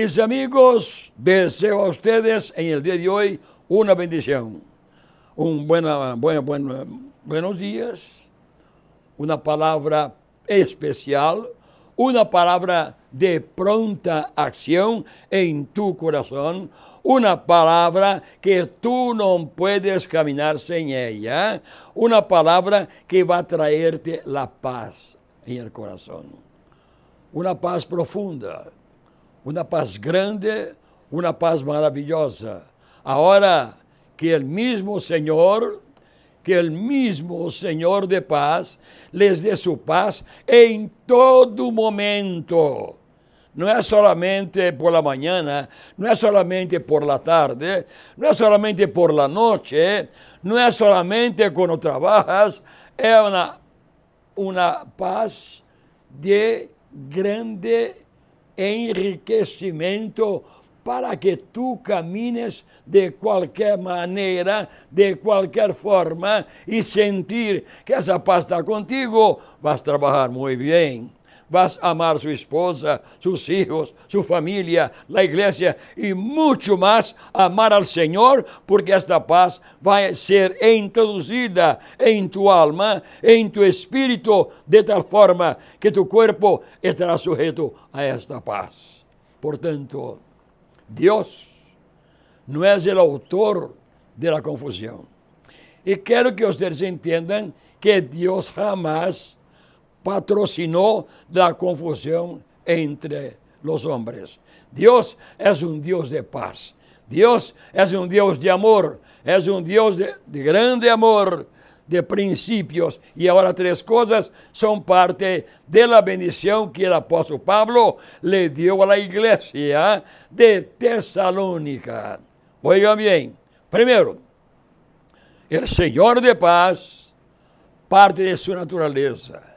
Mis amigos, deseo a ustedes en el día de hoy una bendición, un buena, buenos días, una palabra especial, una palabra de pronta acción en tu corazón, una palabra que tú no puedes caminar sin ella, una palabra que va a traerte la paz en el corazón, una paz profunda uma paz grande, uma paz maravilhosa. Agora que o mesmo Senhor, que o mesmo Senhor de paz, les dê sua paz em todo momento. Não é solamente por la manhã, não é solamente por la tarde, não é solamente por la noite, não é solamente quando trabalhas, é uma, uma paz de grande enriquecimento para que tu camines de qualquer maneira, de qualquer forma, e sentir que essa paz está contigo, vas trabalhar muito bem vas amar sua esposa, seus filhos, sua família, a igreja e muito mais amar ao Senhor, porque esta paz vai ser introduzida em tu alma, em tu espírito, de tal forma que tu corpo estará sujeito a esta paz. Portanto, Deus não é o autor da confusão. E quero que vocês entendam que Deus jamais patrocinó la confusión entre los hombres. Dios es un Dios de paz. Dios es un Dios de amor. Es un Dios de, de grande amor, de principios. Y ahora tres cosas son parte de la bendición que el apóstol Pablo le dio a la iglesia de Tesalónica. Oigan bien. Primero, el Señor de paz parte de su naturaleza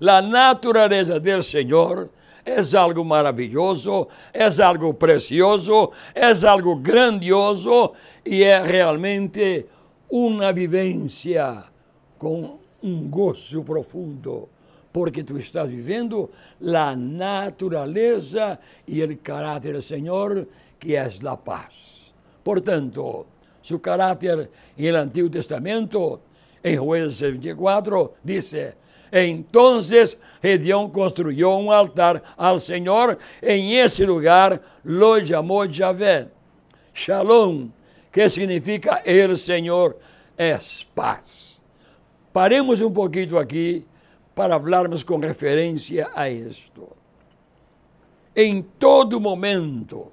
a natureza do Senhor é algo maravilhoso, é algo precioso, é algo grandioso e é realmente uma vivência com um gozo profundo, porque tu estás vivendo a natureza e o caráter do Senhor, que é a paz. Portanto, seu caráter em Antigo Testamento, em Juízes 24, dice Entonces Gedeón construyó un altar al Señor. En ese lugar lo llamó Yahvé. Shalom, que significa el Señor es paz. Paremos um pouquinho aqui para hablarmos com referência a isto. Em todo momento,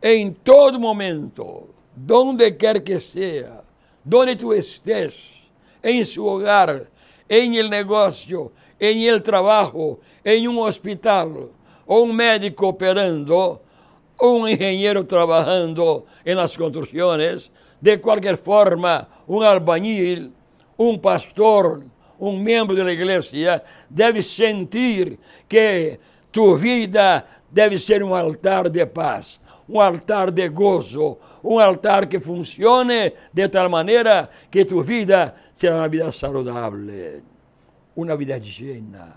em todo momento, donde quer que seja, donde tu estés, em seu hogar, em el negócio, em el trabalho, em um hospital, ou um médico operando, ou um engenheiro trabalhando em las construções, de qualquer forma, um albañil, um pastor, um membro da igreja deve sentir que tu vida deve ser um altar de paz, um altar de gozo, um altar que funcione de tal maneira que tu vida será uma vida saudável, uma vida llena.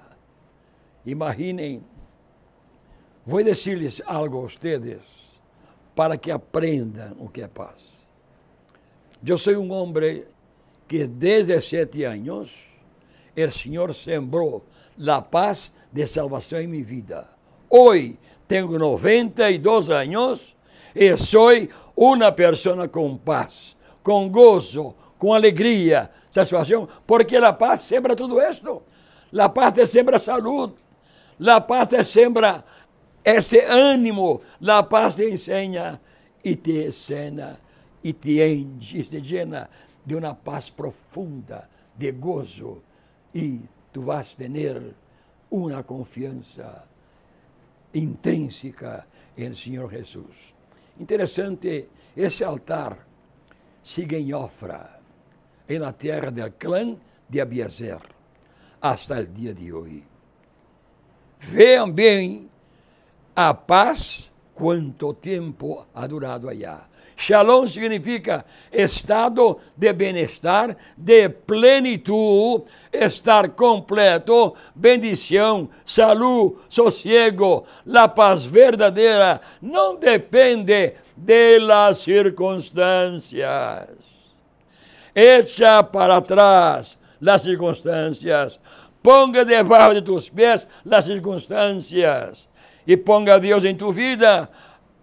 Imaginem, vou dizer-lhes algo a vocês para que aprendam o que é paz. Eu sou um homem que desde sete anos o Senhor sembrou a paz de salvação em minha vida. Hoje tenho 92 anos e sou uma pessoa com paz, com gozo, com alegria, satisfação, porque a paz sembra tudo isto. A paz te sembra saúde, a paz te sembra esse ânimo, a paz te ensina e te ensina e te enche, te llena de uma paz profunda, de gozo, e tu vas ter uma confiança intrínseca em Senhor Jesus. Interessante, esse altar sigue em Ofra, na terra do clã de Abiezer, hasta o dia de hoje. Vejam bem a paz quanto tempo ha durado allá. Shalom significa estado de bem-estar, de plenitude, estar completo, bendição, saúde, sossego. A paz verdadeira não depende das circunstâncias. Echa para trás as circunstâncias. Ponga debaixo de tus pés as circunstâncias. E ponga Deus em tu vida,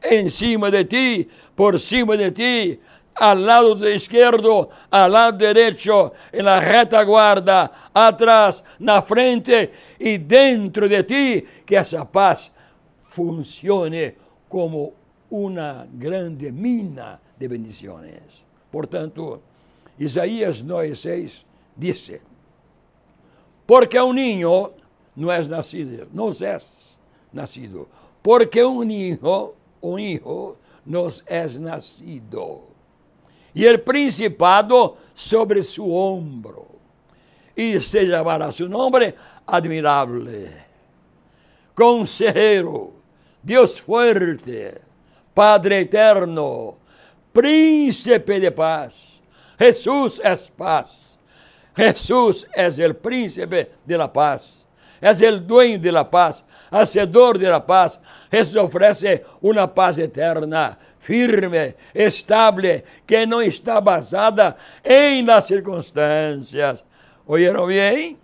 em cima de ti, por cima de ti, al lado esquerdo, al lado derecho, en la retaguarda, atrás, na frente e dentro de ti, que essa paz funcione como uma grande mina de bendições. Portanto, Isaías 9:6 disse: Porque um ninho não é nascido, não é nascido, porque um ninho, um hijo nos é nascido. E o principado sobre su ombro. E se chamará su nome admirável, consejero, Deus fuerte, Padre eterno, príncipe de paz. Jesús es paz. Jesús es el príncipe de la paz. Es el dueño de la paz, hacedor de la paz, Jesus oferece uma paz eterna, firme, estable, que não está basada em las circunstâncias. Ouviram bem?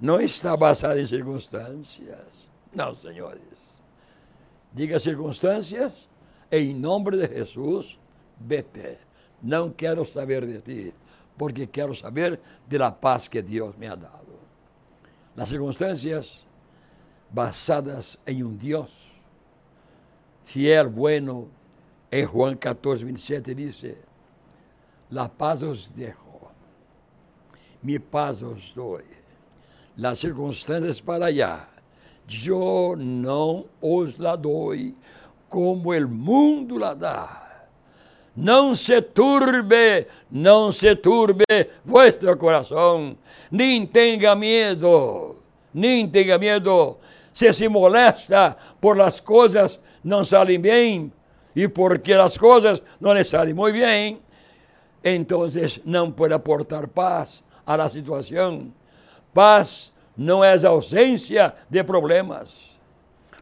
Não está basada em circunstâncias. Não, senhores. Diga circunstâncias, em nome de Jesus, vete. Não quero saber de ti, porque quero saber de la paz que Deus me ha dado. As circunstâncias basadas em um Deus fiel, bueno. Em Juan 14, 27 diz: La paz os dejo, mi paz os dou. Las circunstâncias para allá, eu não os la dou, como o mundo la dá. Não se turbe, não se turbe vuestro coração, nem tenha medo, nem tenha medo se se molesta por las coisas não saem bem e porque as coisas não lhe saem muito bem, então não pode aportar paz à la situação. Paz não é ausência de problemas.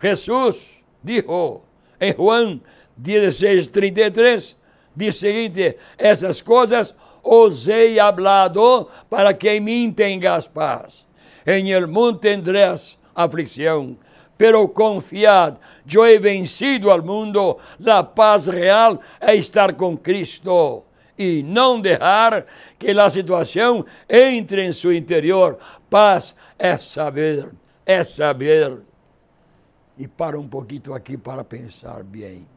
Jesus dijo em Juan 16, 33, diz o seguinte: essas coisas os he hablado para que em mim tengas paz. Em el mundo tendrás aflicción. Pero confiad, yo he vencido al mundo. La paz real é estar com Cristo e não deixar que a situação entre em seu interior. Paz é saber, é saber. E para um pouquinho aqui para pensar bem.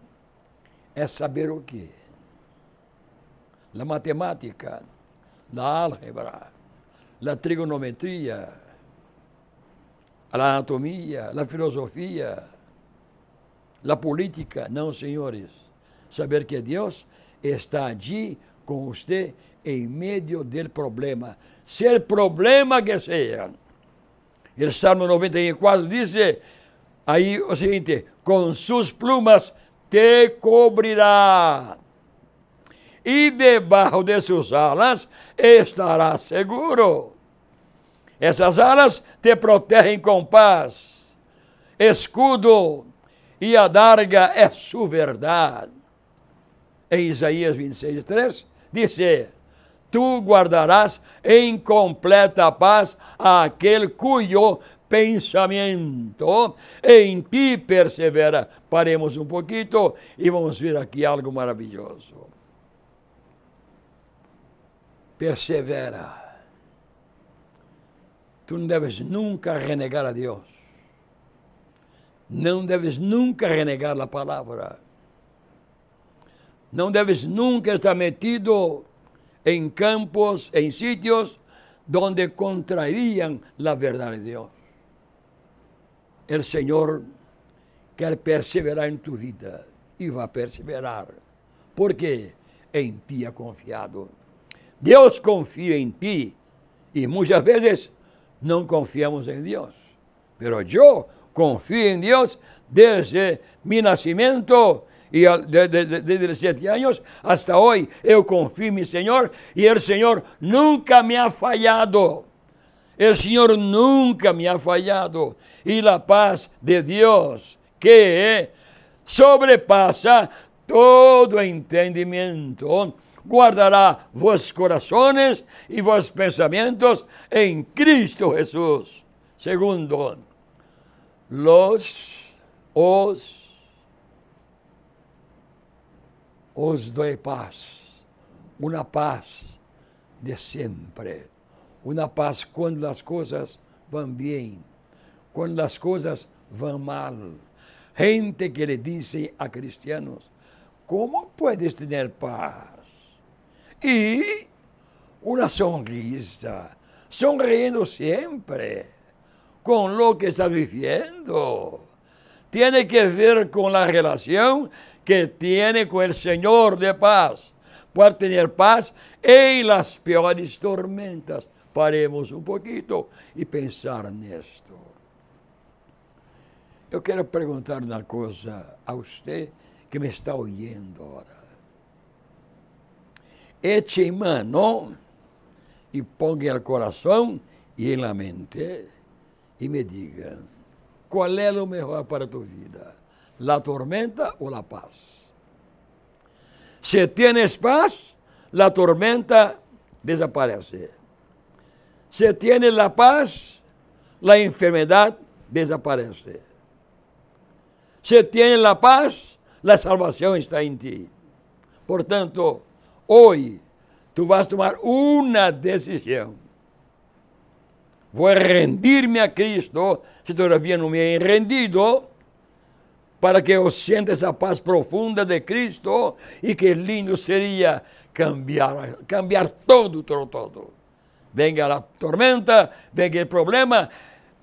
É saber o quê? A matemática, a álgebra, a trigonometria, la anatomia, la filosofia, la política. Não, senhores. Saber que Deus está allí com você em meio do problema. Se o problema que seja. O Salmo 94 diz aí o seguinte: com suas plumas te cobrirá, e debaixo de suas alas estará seguro. Essas alas te protegem com paz, escudo e a darga é sua verdade. Em Isaías 26, 3, diz: Tu guardarás em completa paz aquele cujo pensamento em ti persevera. Paremos um pouquinho e vamos ver aqui algo maravilhoso. Persevera Tu não deves nunca renegar a Deus. Não deves nunca renegar a palavra. Não deves nunca estar metido em campos, em sítios donde contrariam a verdade de Deus. O Senhor quer perseverar em tu vida e vai perseverar, porque em ti é confiado. Deus confia em ti e muitas vezes não confiamos em Deus. Pero eu confio em Deus desde mi nascimento y desde, desde los siete años hasta hoy yo confío en mi Señor y el Señor nunca me ha fallado. El Señor nunca me ha fallado. Y la paz de Dios que sobrepasa todo entendimiento guardará vos corazones y vos pensamientos en Cristo Jesús. Segundo, los os os doy paz, una paz de siempre, una paz cuando las cosas van bien, cuando las cosas van mal. Gente que le dice a cristianos, ¿cómo puedes tener paz? Y una sonrisa, sonriendo siempre con lo que está viviendo. Tiene que ver con la relación que tiene con el Señor de paz. Puede tener paz en las peores tormentas. Paremos un poquito y pensar en esto. Yo quiero preguntar una cosa a usted que me está oyendo ahora. Eche mano y ponga el corazón y en la mente y me diga, ¿cuál es lo mejor para tu vida? ¿La tormenta o la paz? Si tienes paz, la tormenta desaparece. Si tienes la paz, la enfermedad desaparece. Si tienes la paz, la salvación está en ti. Por tanto, hoy tú vas tomar una decisión Vou rendir-me a Cristo, se todavia não me he rendido, para que eu sinta essa paz profunda de Cristo e que lindo seria cambiar, cambiar todo, todo, todo. Venga a tormenta, venga o problema,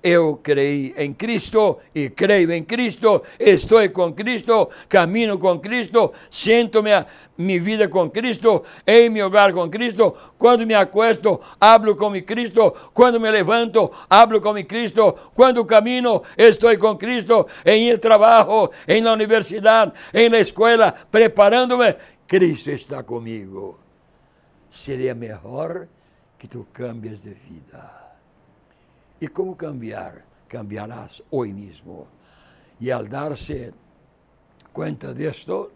eu creio em Cristo e creio em Cristo, estou com Cristo, caminho com Cristo, sinto minha, minha vida com Cristo, em meu hogar com Cristo. Quando me acuesto, hablo com Cristo. Quando me levanto, hablo com Cristo. Quando caminho, estou com Cristo. Em trabalho, em la universidade, em la escola, preparando-me, Cristo está comigo. Seria melhor que tu cambies de vida. ¿Y cómo cambiar? Cambiarás hoy mismo. Y al darse cuenta de esto,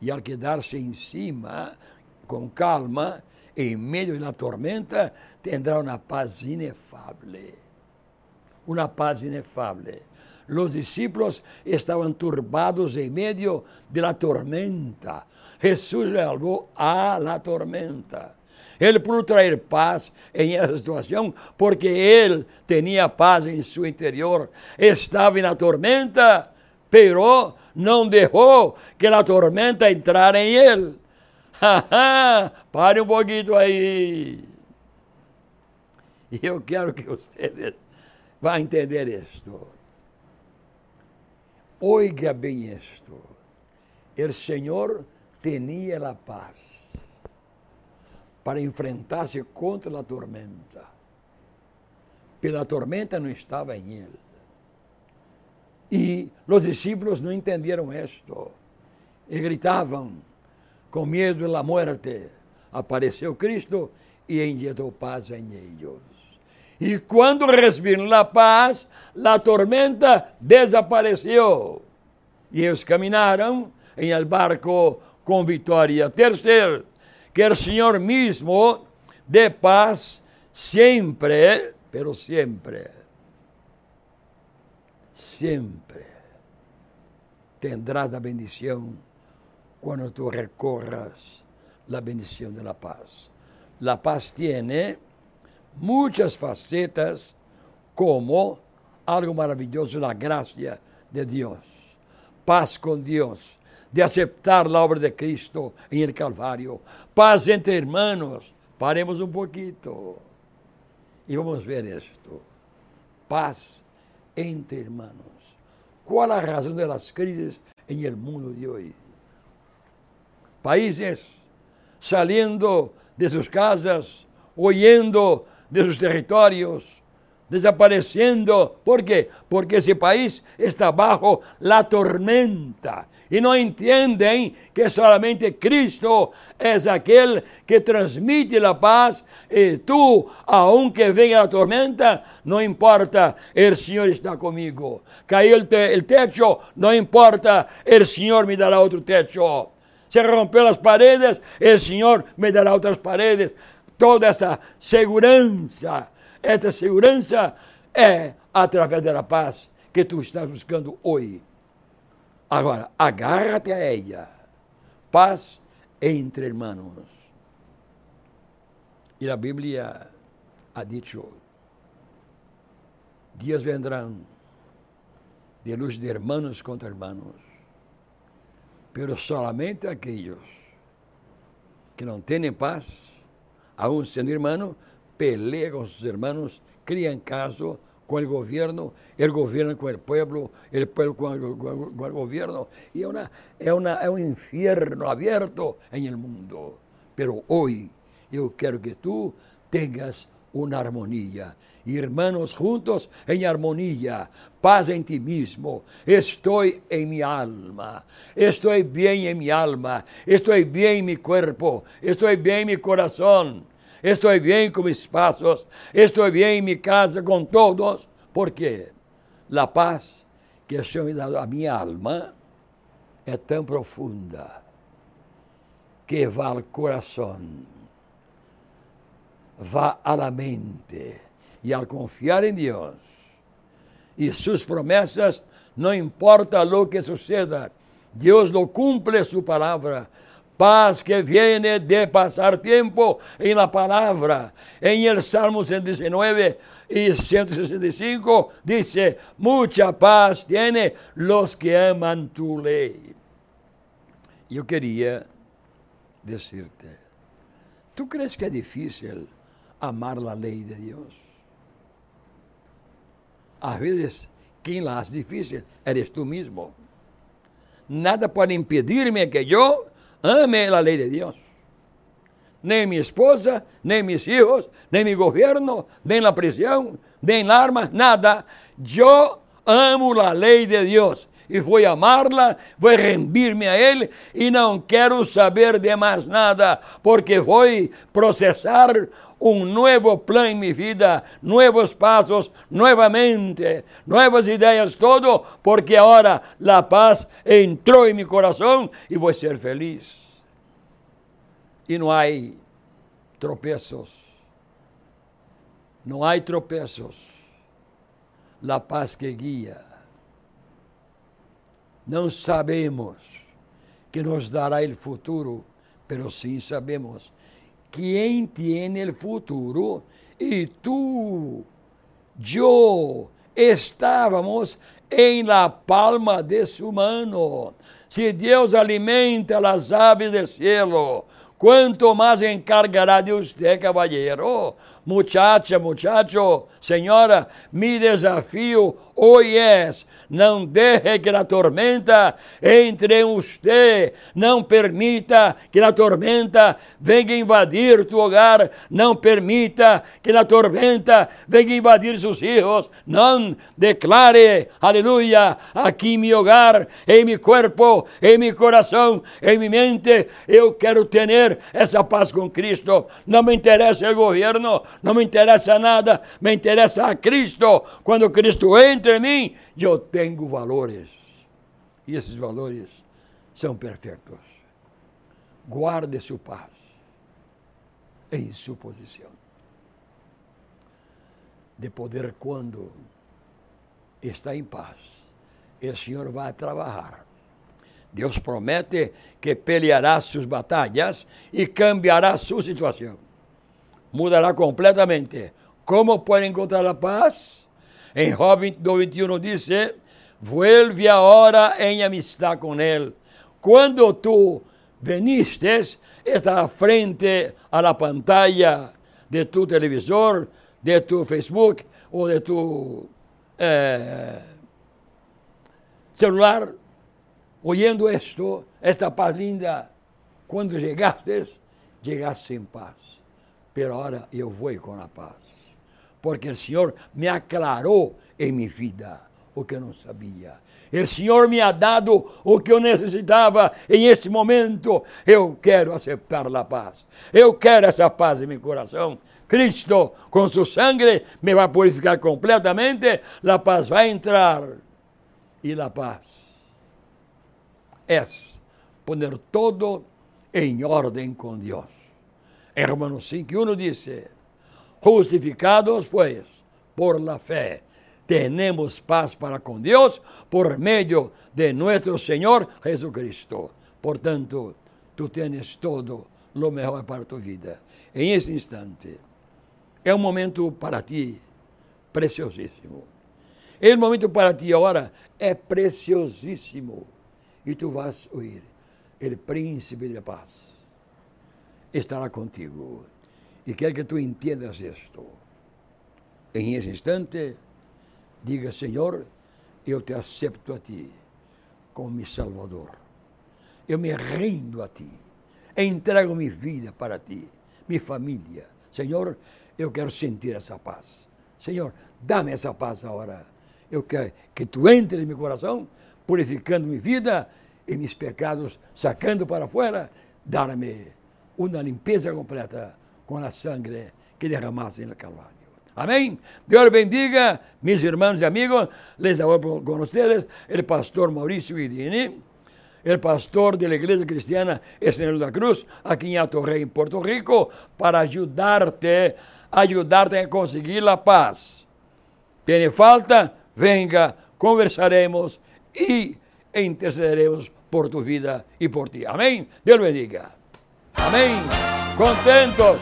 y al quedarse encima con calma, en medio de tormenta, tendrá una paz inefable. Una paz inefable. Los discípulos estaban turbados en medio de la tormenta. Jesús le salvó a la tormenta. Ele pudo trazer paz em essa situação, porque ele tinha paz em seu interior. Estava na tormenta, pero não deixou que a tormenta entrara em ele. Pare um pouquinho aí. E eu quero que vocês vão entender isto. Oiga bem isto. O Senhor tinha a paz para enfrentar-se contra a tormenta. Pela tormenta não estava em ele. E os discípulos não entenderam isto. E gritavam com medo da morte. Apareceu Cristo e enjetou paz em eles. E quando receberam a paz, a tormenta desapareceu. E eles caminharam em el barco com vitória. Terceiro, que el Señor mismo dé paz siempre, pero siempre, siempre tendrás la bendición cuando tú recorras la bendición de la paz. La paz tiene muchas facetas como algo maravilloso, la gracia de Dios, paz con Dios, de aceptar a obra de Cristo em el Calvário. Paz entre hermanos. Paremos um pouquinho e vamos ver isto. Paz entre hermanos. Qual a razão das crises em el mundo de hoje? Países saliendo de suas casas, huyendo de seus territórios, desaparecendo. ¿Por quê? Porque esse país está bajo la tormenta. E não entendem que solamente Cristo é aquele que transmite a paz. E tu, aunque venha a tormenta, não importa, o Senhor está comigo. Caiu o te techo, não importa, o Senhor me dará outro techo. Se rompeu as paredes, o Senhor me dará outras paredes. Toda essa segurança esta segurança é através da paz que tu estás buscando hoje. Agora, agarra-te a ela. Paz entre irmãos. E a Bíblia ha dicho: dias vendrão de luz de irmãos contra irmãos, pero solamente aqueles que não têm paz, aún sendo irmão, pelea con sus hermanos, crían caso con el gobierno, el gobierno con el pueblo, el pueblo con el, gobierno. Y una, es, una, es un infierno abierto en el mundo. Pero hoy yo quiero que tú tengas una armonía. Y hermanos juntos en armonía, paz en ti mismo. Estoy en mi alma, estoy bien en mi alma, estoy bien en mi cuerpo, estoy bien en mi corazón estou bem com meus passos, estou bem em minha casa com todos. Por quê? A paz que o Senhor me dá a minha alma é tão profunda que vai ao coração, vai à mente. E ao confiar em Deus e suas promessas, não importa o que suceda, Deus não cumpre sua palavra, paz que viene de pasar tiempo en la palabra. En el Salmo 119 y 165 dice, mucha paz tiene los que aman tu ley. Yo quería decirte, ¿tú crees que es difícil amar la ley de Dios? A veces, quien la hace difícil eres tú mismo. Nada puede impedirme que yo ame a lei de Deus. Nem minha esposa, nem meus filhos, nem meu governo, nem na prisão, nem na arma, nada. Eu amo a lei de Deus e vou amá-la, vou rendir-me a Ele e não quero saber de mais nada, porque vou processar um novo plano em minha vida, novos passos, novamente, novas ideias, todo, porque agora a paz entrou em meu coração e vou ser feliz. E não há tropeços, não há tropeços, a paz que guia. Não sabemos que nos dará o futuro, pero sim sabemos quem tem o futuro e tu, eu, estávamos em la palma de sua mano. Se Deus alimenta as aves do cielo, quanto mais encargará de você, caballero. Muchacha, muchacho, senhora, mi desafio é não deixe que a tormenta entre em você. Não permita que a tormenta venha invadir tu hogar. Não permita que a tormenta venha invadir seus filhos. Não declare, aleluia, aqui em meu hogar, em meu corpo, em meu coração, em minha mente. Eu quero ter essa paz com Cristo. Não me interessa o governo, não me interessa nada, me interessa a Cristo. Quando Cristo entra em mim, eu tenho valores. E esses valores são perfeitos. Guarde sua paz em sua posição. De poder, quando está em paz, o Senhor vai trabalhar. Deus promete que peleará suas batalhas e cambiará sua situação. Mudará completamente. Como pode encontrar a paz? Em Job 21 diz: Vuelve agora em amistad com Ele. Quando tu veniste, está à frente a la pantalla de tu televisor, de tu Facebook ou de tu eh, celular, oyendo esto, esta paz linda. Quando chegaste, chegaste em paz. Pero agora eu vou com a paz porque o Senhor me aclarou em minha vida o que eu não sabia. O Senhor me ha dado o que eu necessitava em este momento. Eu quero aceitar a paz. Eu quero essa paz em meu coração. Cristo, com seu sangue, me vai purificar completamente. A paz vai entrar. E a paz é poner todo em ordem com Deus. Em Romanos 5, 1 diz: Justificados, pois, por la fé tenemos paz para com Deus por meio de nosso Senhor Jesucristo. Portanto, tu tens todo o melhor para tu vida. Em esse instante, é um momento para ti preciosíssimo. O momento para ti agora é preciosíssimo. E tu vas ouvir, o príncipe de paz estará contigo. E quero que tu entendas isto. Em esse instante, Diga, Senhor, eu te acepto a ti como meu Salvador. Eu me rendo a ti. Entrego minha vida para ti, minha família. Senhor, eu quero sentir essa paz. Senhor, dá-me essa paz agora. Eu quero que tu entres em meu coração, purificando minha vida e meus pecados, sacando para fora, dar-me uma limpeza completa com a sangue que derramaste no Calvário. Amém? Deus bendiga, mis irmãos e amigos. Les hablo con ustedes el pastor Mauricio Guidini, el pastor de la Iglesia Cristiana Señor da Cruz, aqui em Alto Rey, em Porto Rico, para ajudar-te, a conseguir a paz. Tem falta? Venga, conversaremos e intercederemos por tu vida e por ti. Amém? Deus bendiga. Amém. Contentos.